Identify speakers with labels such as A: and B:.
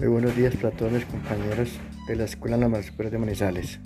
A: Muy buenos días para todos compañeros de la Escuela Normal Superior de Manizales.